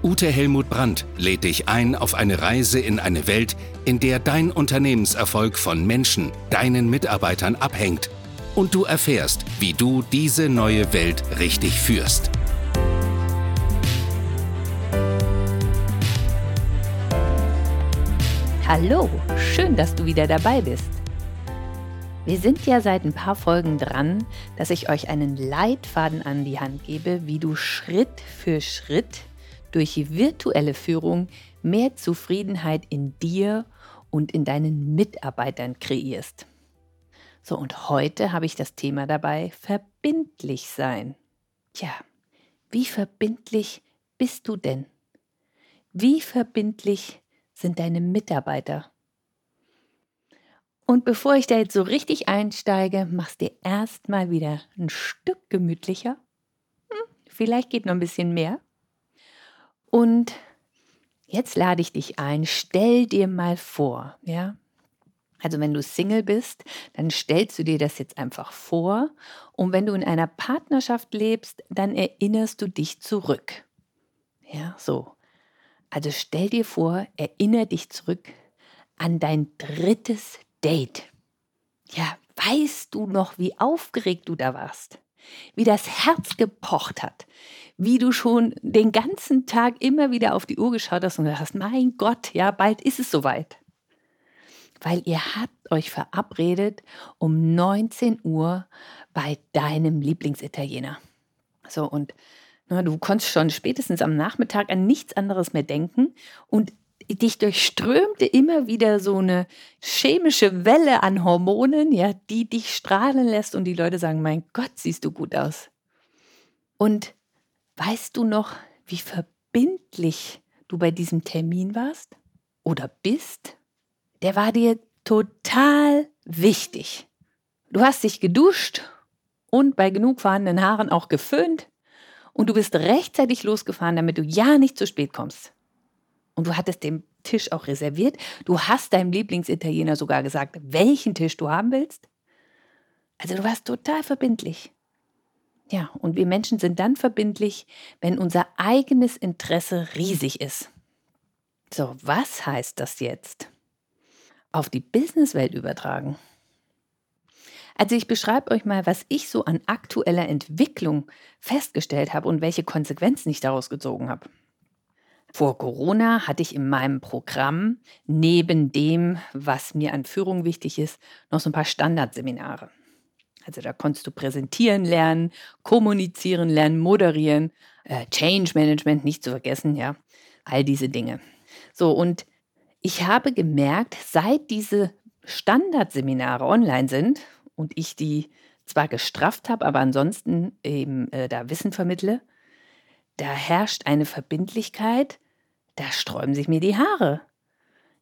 Ute Helmut Brandt, lädt dich ein auf eine Reise in eine Welt, in der dein Unternehmenserfolg von Menschen, deinen Mitarbeitern abhängt und du erfährst, wie du diese neue Welt richtig führst. Hallo, schön, dass du wieder dabei bist. Wir sind ja seit ein paar Folgen dran, dass ich euch einen Leitfaden an die Hand gebe, wie du Schritt für Schritt durch virtuelle Führung mehr Zufriedenheit in dir und in deinen Mitarbeitern kreierst. So, und heute habe ich das Thema dabei, verbindlich sein. Tja, wie verbindlich bist du denn? Wie verbindlich sind deine Mitarbeiter? Und bevor ich da jetzt so richtig einsteige, machst dir erstmal wieder ein Stück gemütlicher. Hm, vielleicht geht noch ein bisschen mehr. Und jetzt lade ich dich ein, stell dir mal vor, ja? Also wenn du Single bist, dann stellst du dir das jetzt einfach vor. Und wenn du in einer Partnerschaft lebst, dann erinnerst du dich zurück. Ja, so. Also stell dir vor, erinnere dich zurück an dein drittes Date. Ja, weißt du noch, wie aufgeregt du da warst? Wie das Herz gepocht hat? Wie du schon den ganzen Tag immer wieder auf die Uhr geschaut hast und gedacht hast, mein Gott, ja, bald ist es soweit. Weil ihr habt euch verabredet um 19 Uhr bei deinem Lieblingsitaliener. So, und na, du konntest schon spätestens am Nachmittag an nichts anderes mehr denken und dich durchströmte immer wieder so eine chemische Welle an Hormonen, ja, die dich strahlen lässt und die Leute sagen, mein Gott, siehst du gut aus. Und weißt du noch, wie verbindlich du bei diesem Termin warst oder bist? Der war dir total wichtig. Du hast dich geduscht und bei genug vorhandenen Haaren auch geföhnt und du bist rechtzeitig losgefahren, damit du ja nicht zu spät kommst. Und du hattest den Tisch auch reserviert. Du hast deinem Lieblingsitaliener sogar gesagt, welchen Tisch du haben willst. Also du warst total verbindlich. Ja, und wir Menschen sind dann verbindlich, wenn unser eigenes Interesse riesig ist. So, was heißt das jetzt? Auf die Businesswelt übertragen. Also ich beschreibe euch mal, was ich so an aktueller Entwicklung festgestellt habe und welche Konsequenzen ich daraus gezogen habe. Vor Corona hatte ich in meinem Programm neben dem, was mir an Führung wichtig ist, noch so ein paar Standardseminare. Also da konntest du präsentieren lernen, kommunizieren lernen, moderieren, äh, Change Management nicht zu vergessen, ja, all diese Dinge. So und ich habe gemerkt, seit diese Standardseminare online sind und ich die zwar gestrafft habe, aber ansonsten eben äh, da Wissen vermittle, da herrscht eine Verbindlichkeit, da sträuben sich mir die Haare.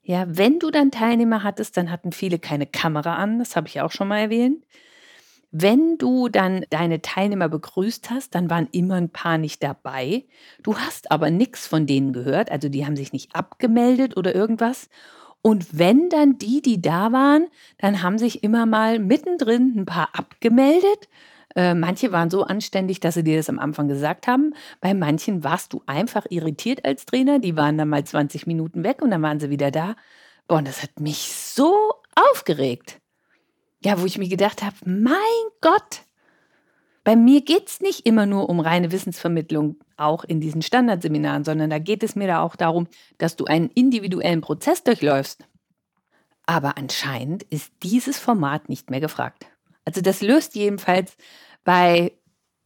Ja, wenn du dann Teilnehmer hattest, dann hatten viele keine Kamera an, das habe ich auch schon mal erwähnt. Wenn du dann deine Teilnehmer begrüßt hast, dann waren immer ein paar nicht dabei. Du hast aber nichts von denen gehört, also die haben sich nicht abgemeldet oder irgendwas. Und wenn dann die, die da waren, dann haben sich immer mal mittendrin ein paar abgemeldet. Äh, manche waren so anständig, dass sie dir das am Anfang gesagt haben. Bei manchen warst du einfach irritiert als Trainer. Die waren dann mal 20 Minuten weg und dann waren sie wieder da. Boah, und das hat mich so aufgeregt. Ja, wo ich mir gedacht habe, mein Gott, bei mir geht es nicht immer nur um reine Wissensvermittlung, auch in diesen Standardseminaren, sondern da geht es mir da auch darum, dass du einen individuellen Prozess durchläufst. Aber anscheinend ist dieses Format nicht mehr gefragt. Also das löst jedenfalls bei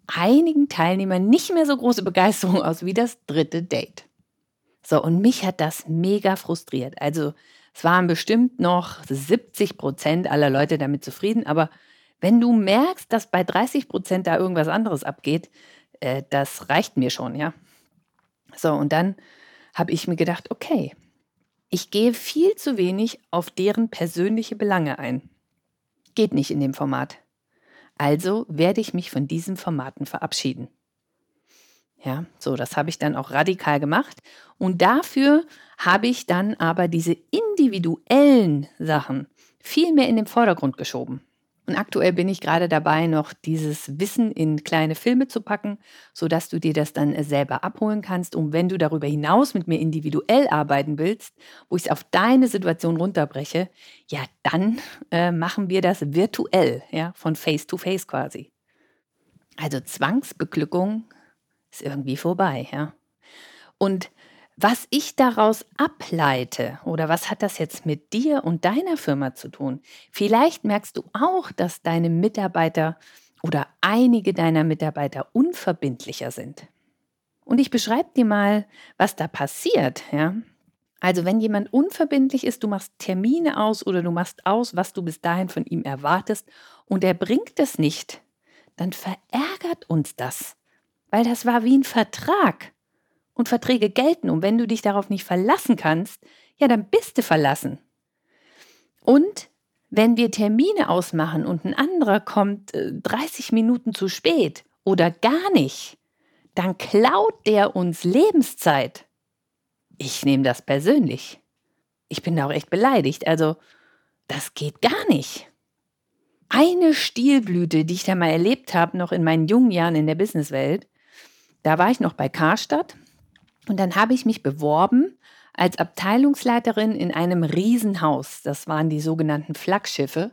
einigen Teilnehmern nicht mehr so große Begeisterung aus wie das dritte Date. So, und mich hat das mega frustriert. Also es waren bestimmt noch 70 Prozent aller Leute damit zufrieden, aber wenn du merkst, dass bei 30 Prozent da irgendwas anderes abgeht, äh, das reicht mir schon, ja. So, und dann habe ich mir gedacht, okay, Ich gehe viel zu wenig auf deren persönliche Belange ein. Geht nicht in dem Format. Also werde ich mich von diesen Formaten verabschieden. Ja, so, das habe ich dann auch radikal gemacht. Und dafür habe ich dann aber diese individuellen Sachen viel mehr in den Vordergrund geschoben. Und aktuell bin ich gerade dabei, noch dieses Wissen in kleine Filme zu packen, sodass du dir das dann selber abholen kannst. Und wenn du darüber hinaus mit mir individuell arbeiten willst, wo ich es auf deine Situation runterbreche, ja, dann äh, machen wir das virtuell, ja, von Face to Face quasi. Also Zwangsbeglückung ist irgendwie vorbei, ja. Und was ich daraus ableite oder was hat das jetzt mit dir und deiner Firma zu tun? Vielleicht merkst du auch, dass deine Mitarbeiter oder einige deiner Mitarbeiter unverbindlicher sind. Und ich beschreibe dir mal, was da passiert, ja. Also wenn jemand unverbindlich ist, du machst Termine aus oder du machst aus, was du bis dahin von ihm erwartest und er bringt es nicht, dann verärgert uns das, weil das war wie ein Vertrag und Verträge gelten. Und wenn du dich darauf nicht verlassen kannst, ja, dann bist du verlassen. Und wenn wir Termine ausmachen und ein anderer kommt 30 äh, Minuten zu spät oder gar nicht, dann klaut der uns Lebenszeit. Ich nehme das persönlich. Ich bin da auch echt beleidigt. Also, das geht gar nicht. Eine Stilblüte, die ich da mal erlebt habe, noch in meinen jungen Jahren in der Businesswelt, da war ich noch bei Karstadt und dann habe ich mich beworben als Abteilungsleiterin in einem Riesenhaus. Das waren die sogenannten Flaggschiffe.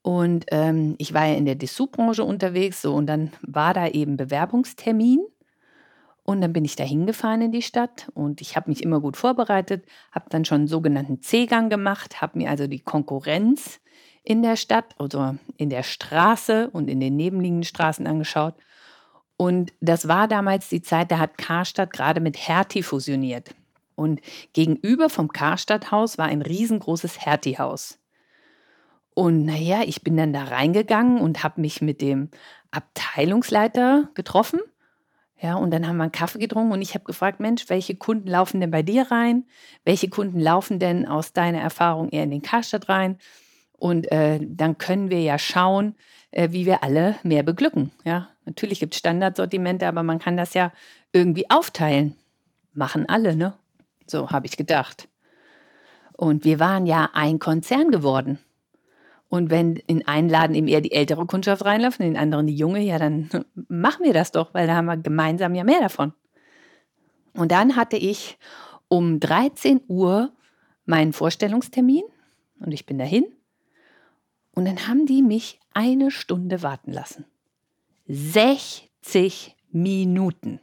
Und ähm, ich war ja in der Dessous-Branche unterwegs, so und dann war da eben Bewerbungstermin. Und dann bin ich da hingefahren in die Stadt und ich habe mich immer gut vorbereitet, habe dann schon einen sogenannten C-Gang gemacht, habe mir also die Konkurrenz in der Stadt, also in der Straße und in den nebenliegenden Straßen angeschaut und das war damals die Zeit, da hat Karstadt gerade mit Hertie fusioniert. Und gegenüber vom Karstadthaus war ein riesengroßes Hertie-Haus. Und naja, ich bin dann da reingegangen und habe mich mit dem Abteilungsleiter getroffen. Ja, und dann haben wir einen Kaffee getrunken und ich habe gefragt, Mensch, welche Kunden laufen denn bei dir rein? Welche Kunden laufen denn aus deiner Erfahrung eher in den Karstadt rein? Und äh, dann können wir ja schauen, äh, wie wir alle mehr beglücken. Ja, natürlich gibt es Standardsortimente, aber man kann das ja irgendwie aufteilen. Machen alle, ne? So habe ich gedacht. Und wir waren ja ein Konzern geworden. Und wenn in einen Laden eben eher die ältere Kundschaft reinläuft, in den anderen die junge, ja, dann machen wir das doch, weil da haben wir gemeinsam ja mehr davon. Und dann hatte ich um 13 Uhr meinen Vorstellungstermin und ich bin dahin. Und dann haben die mich eine Stunde warten lassen. 60 Minuten.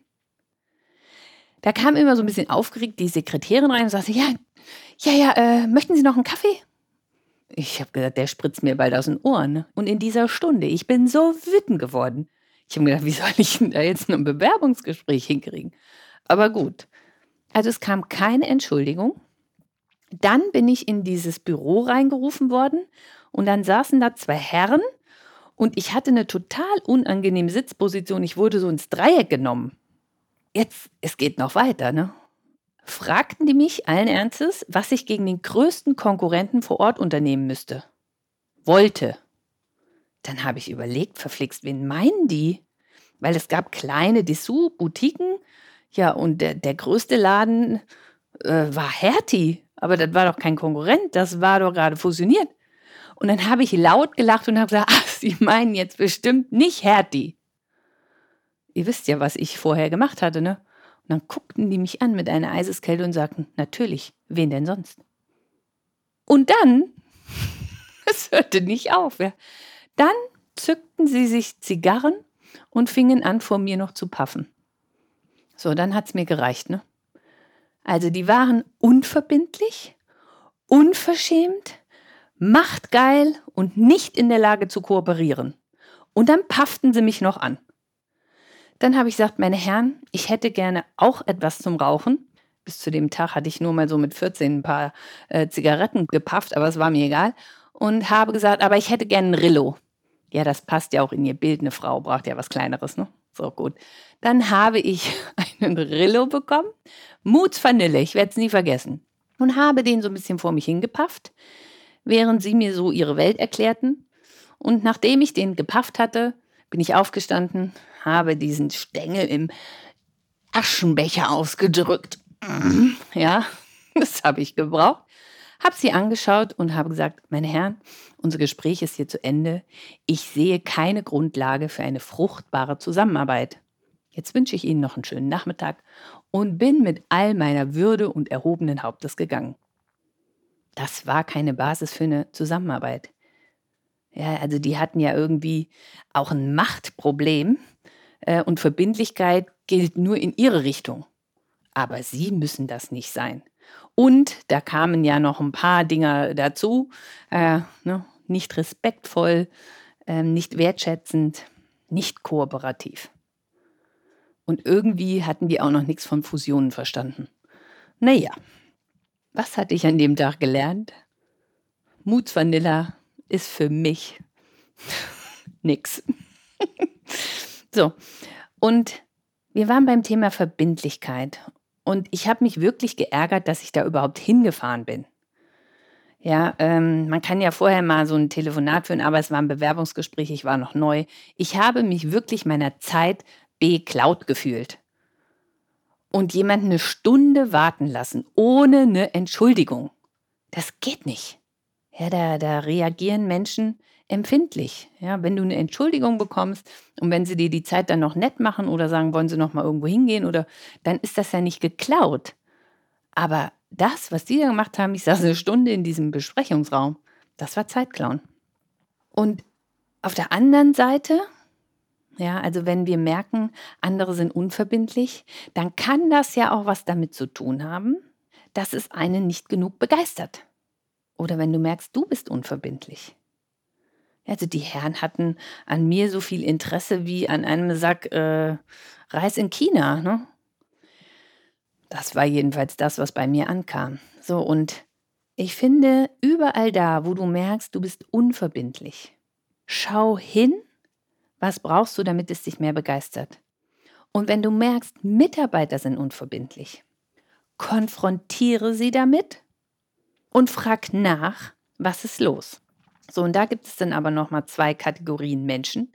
Da kam immer so ein bisschen aufgeregt die Sekretärin rein und sagte, ja, ja, ja, äh, möchten Sie noch einen Kaffee? Ich habe gesagt, der spritzt mir bald aus den Ohren. Ne? Und in dieser Stunde, ich bin so wütend geworden. Ich habe gedacht, wie soll ich denn da jetzt ein Bewerbungsgespräch hinkriegen? Aber gut. Also es kam keine Entschuldigung. Dann bin ich in dieses Büro reingerufen worden und dann saßen da zwei Herren und ich hatte eine total unangenehme Sitzposition. Ich wurde so ins Dreieck genommen. Jetzt, es geht noch weiter, ne? Fragten die mich allen Ernstes, was ich gegen den größten Konkurrenten vor Ort unternehmen müsste. Wollte. Dann habe ich überlegt, verflixt, wen meinen die? Weil es gab kleine Dessous-Boutiquen, ja, und der, der größte Laden äh, war Hertie. Aber das war doch kein Konkurrent, das war doch gerade fusioniert. Und dann habe ich laut gelacht und habe gesagt, ach, Sie meinen jetzt bestimmt nicht Hertie. Ihr wisst ja, was ich vorher gemacht hatte, ne? Und dann guckten die mich an mit einer Eiseskälte und sagten, natürlich, wen denn sonst? Und dann, es hörte nicht auf, ja. Dann zückten sie sich Zigarren und fingen an, vor mir noch zu paffen. So, dann hat es mir gereicht, ne? Also die waren unverbindlich, unverschämt, machtgeil und nicht in der Lage zu kooperieren. Und dann pafften sie mich noch an. Dann habe ich gesagt, meine Herren, ich hätte gerne auch etwas zum Rauchen. Bis zu dem Tag hatte ich nur mal so mit 14 ein paar äh, Zigaretten gepafft, aber es war mir egal. Und habe gesagt, aber ich hätte gerne ein Rillo. Ja, das passt ja auch in ihr Bild. Eine Frau braucht ja was Kleineres, ne? So gut. Dann habe ich einen Rillo bekommen. Muts Vanille, ich werde es nie vergessen. und habe den so ein bisschen vor mich hingepafft, während sie mir so ihre Welt erklärten. Und nachdem ich den gepafft hatte, bin ich aufgestanden, habe diesen Stängel im Aschenbecher ausgedrückt. Ja, das habe ich gebraucht. Habe sie angeschaut und habe gesagt, meine Herren, unser Gespräch ist hier zu Ende. Ich sehe keine Grundlage für eine fruchtbare Zusammenarbeit. Jetzt wünsche ich Ihnen noch einen schönen Nachmittag und bin mit all meiner Würde und erhobenen Hauptes gegangen. Das war keine Basis für eine Zusammenarbeit. Ja, also die hatten ja irgendwie auch ein Machtproblem äh, und Verbindlichkeit gilt nur in ihre Richtung. Aber sie müssen das nicht sein. Und da kamen ja noch ein paar Dinge dazu. Äh, ne, nicht respektvoll, äh, nicht wertschätzend, nicht kooperativ. Und irgendwie hatten die auch noch nichts von Fusionen verstanden. Naja, was hatte ich an dem Tag gelernt? Moods Vanilla ist für mich nix. so, und wir waren beim Thema Verbindlichkeit. Und ich habe mich wirklich geärgert, dass ich da überhaupt hingefahren bin. Ja, ähm, man kann ja vorher mal so ein Telefonat führen, aber es war ein Bewerbungsgespräch, ich war noch neu. Ich habe mich wirklich meiner Zeit beklaut gefühlt. Und jemanden eine Stunde warten lassen, ohne eine Entschuldigung. Das geht nicht. Ja, da, da reagieren Menschen empfindlich. Ja, wenn du eine Entschuldigung bekommst und wenn sie dir die Zeit dann noch nett machen oder sagen, wollen sie noch mal irgendwo hingehen oder dann ist das ja nicht geklaut. Aber das, was die da gemacht haben, ich saß eine Stunde in diesem Besprechungsraum, das war Zeitklauen. Und auf der anderen Seite ja, also wenn wir merken, andere sind unverbindlich, dann kann das ja auch was damit zu tun haben, dass es einen nicht genug begeistert. Oder wenn du merkst, du bist unverbindlich. Also die Herren hatten an mir so viel Interesse wie an einem Sack äh, Reis in China. Ne? Das war jedenfalls das, was bei mir ankam. So, und ich finde, überall da, wo du merkst, du bist unverbindlich, schau hin was brauchst du, damit es dich mehr begeistert? Und wenn du merkst, Mitarbeiter sind unverbindlich, konfrontiere sie damit und frag nach, was ist los? So, und da gibt es dann aber nochmal zwei Kategorien Menschen.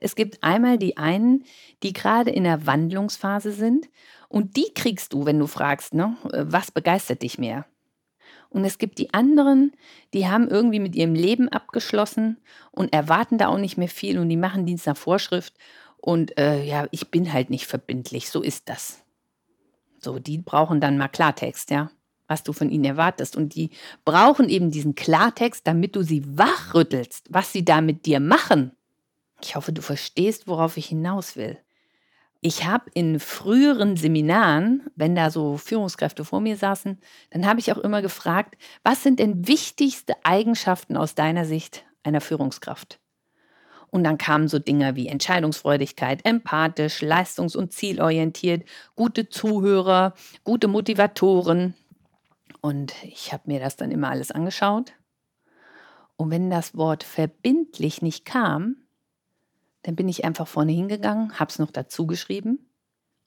Es gibt einmal die einen, die gerade in der Wandlungsphase sind und die kriegst du, wenn du fragst, ne, was begeistert dich mehr? Und es gibt die anderen, die haben irgendwie mit ihrem Leben abgeschlossen und erwarten da auch nicht mehr viel und die machen Dienst nach Vorschrift. Und äh, ja, ich bin halt nicht verbindlich, so ist das. So, die brauchen dann mal Klartext, ja, was du von ihnen erwartest. Und die brauchen eben diesen Klartext, damit du sie wachrüttelst, was sie da mit dir machen. Ich hoffe, du verstehst, worauf ich hinaus will. Ich habe in früheren Seminaren, wenn da so Führungskräfte vor mir saßen, dann habe ich auch immer gefragt, was sind denn wichtigste Eigenschaften aus deiner Sicht einer Führungskraft? Und dann kamen so Dinge wie Entscheidungsfreudigkeit, empathisch, leistungs- und zielorientiert, gute Zuhörer, gute Motivatoren. Und ich habe mir das dann immer alles angeschaut. Und wenn das Wort verbindlich nicht kam, dann bin ich einfach vorne hingegangen, habe es noch dazu geschrieben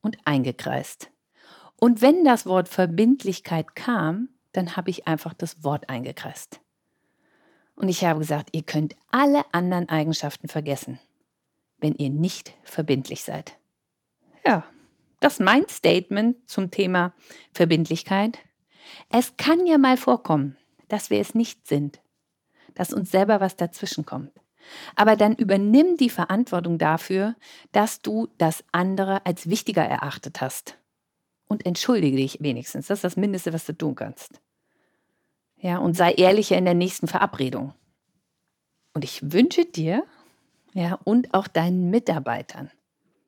und eingekreist. Und wenn das Wort Verbindlichkeit kam, dann habe ich einfach das Wort eingekreist. Und ich habe gesagt, ihr könnt alle anderen Eigenschaften vergessen, wenn ihr nicht verbindlich seid. Ja, das ist mein Statement zum Thema Verbindlichkeit. Es kann ja mal vorkommen, dass wir es nicht sind, dass uns selber was dazwischen kommt. Aber dann übernimm die Verantwortung dafür, dass du das andere als wichtiger erachtet hast. Und entschuldige dich wenigstens. Das ist das Mindeste, was du tun kannst. Ja, und sei ehrlicher in der nächsten Verabredung. Und ich wünsche dir, ja, und auch deinen Mitarbeitern,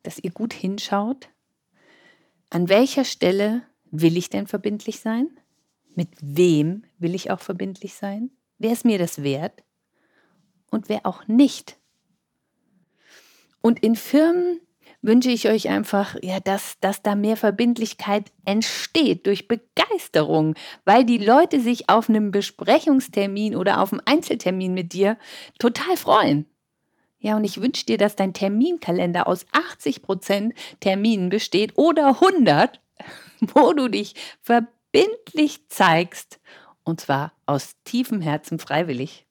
dass ihr gut hinschaut, an welcher Stelle will ich denn verbindlich sein? Mit wem will ich auch verbindlich sein? Wer ist mir das wert? Und wer auch nicht. Und in Firmen wünsche ich euch einfach, ja, dass, dass da mehr Verbindlichkeit entsteht durch Begeisterung, weil die Leute sich auf einem Besprechungstermin oder auf einem Einzeltermin mit dir total freuen. Ja, und ich wünsche dir, dass dein Terminkalender aus 80% Terminen besteht oder 100, wo du dich verbindlich zeigst, und zwar aus tiefem Herzen freiwillig.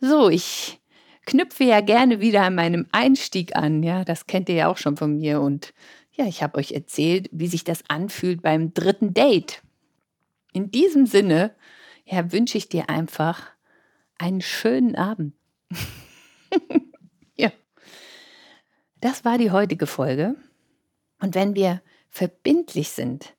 So, ich knüpfe ja gerne wieder an meinem Einstieg an, ja, das kennt ihr ja auch schon von mir und ja, ich habe euch erzählt, wie sich das anfühlt beim dritten Date. In diesem Sinne, ja, wünsche ich dir einfach einen schönen Abend. ja. Das war die heutige Folge. Und wenn wir verbindlich sind,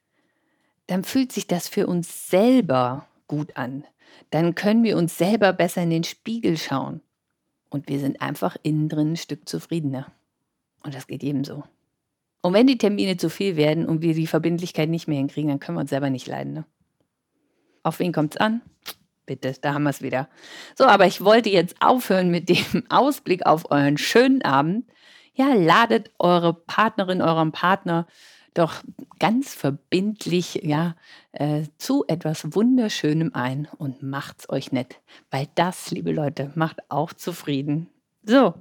dann fühlt sich das für uns selber gut an. Dann können wir uns selber besser in den Spiegel schauen. Und wir sind einfach innen drin ein Stück zufriedener. Und das geht jedem so. Und wenn die Termine zu viel werden und wir die Verbindlichkeit nicht mehr hinkriegen, dann können wir uns selber nicht leiden. Ne? Auf wen kommt es an? Bitte, da haben wir es wieder. So, aber ich wollte jetzt aufhören mit dem Ausblick auf euren schönen Abend. Ja, ladet eure Partnerin, euren Partner doch ganz verbindlich ja, äh, zu etwas Wunderschönem ein und macht's euch nett. Weil das, liebe Leute, macht auch zufrieden. So,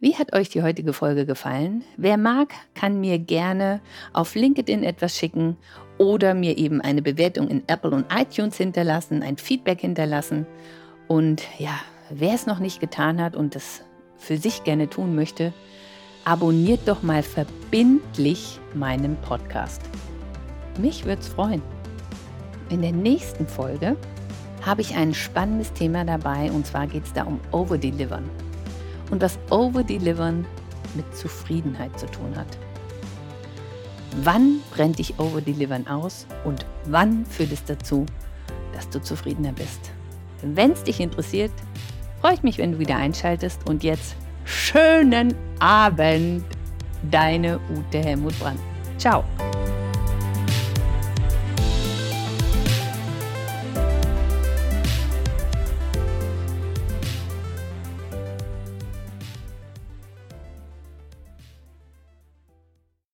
wie hat euch die heutige Folge gefallen? Wer mag, kann mir gerne auf LinkedIn etwas schicken oder mir eben eine Bewertung in Apple und iTunes hinterlassen, ein Feedback hinterlassen. Und ja, wer es noch nicht getan hat und es für sich gerne tun möchte, abonniert doch mal verbindlich meinen Podcast. Mich würde es freuen. In der nächsten Folge habe ich ein spannendes Thema dabei und zwar geht es da um Overdelivern und was Overdelivern mit Zufriedenheit zu tun hat. Wann brennt dich Overdelivern aus und wann führt es dazu, dass du zufriedener bist? Wenn es dich interessiert, freue ich mich, wenn du wieder einschaltest und jetzt schönen Abend, deine Ute Helmut Brandt. Ciao.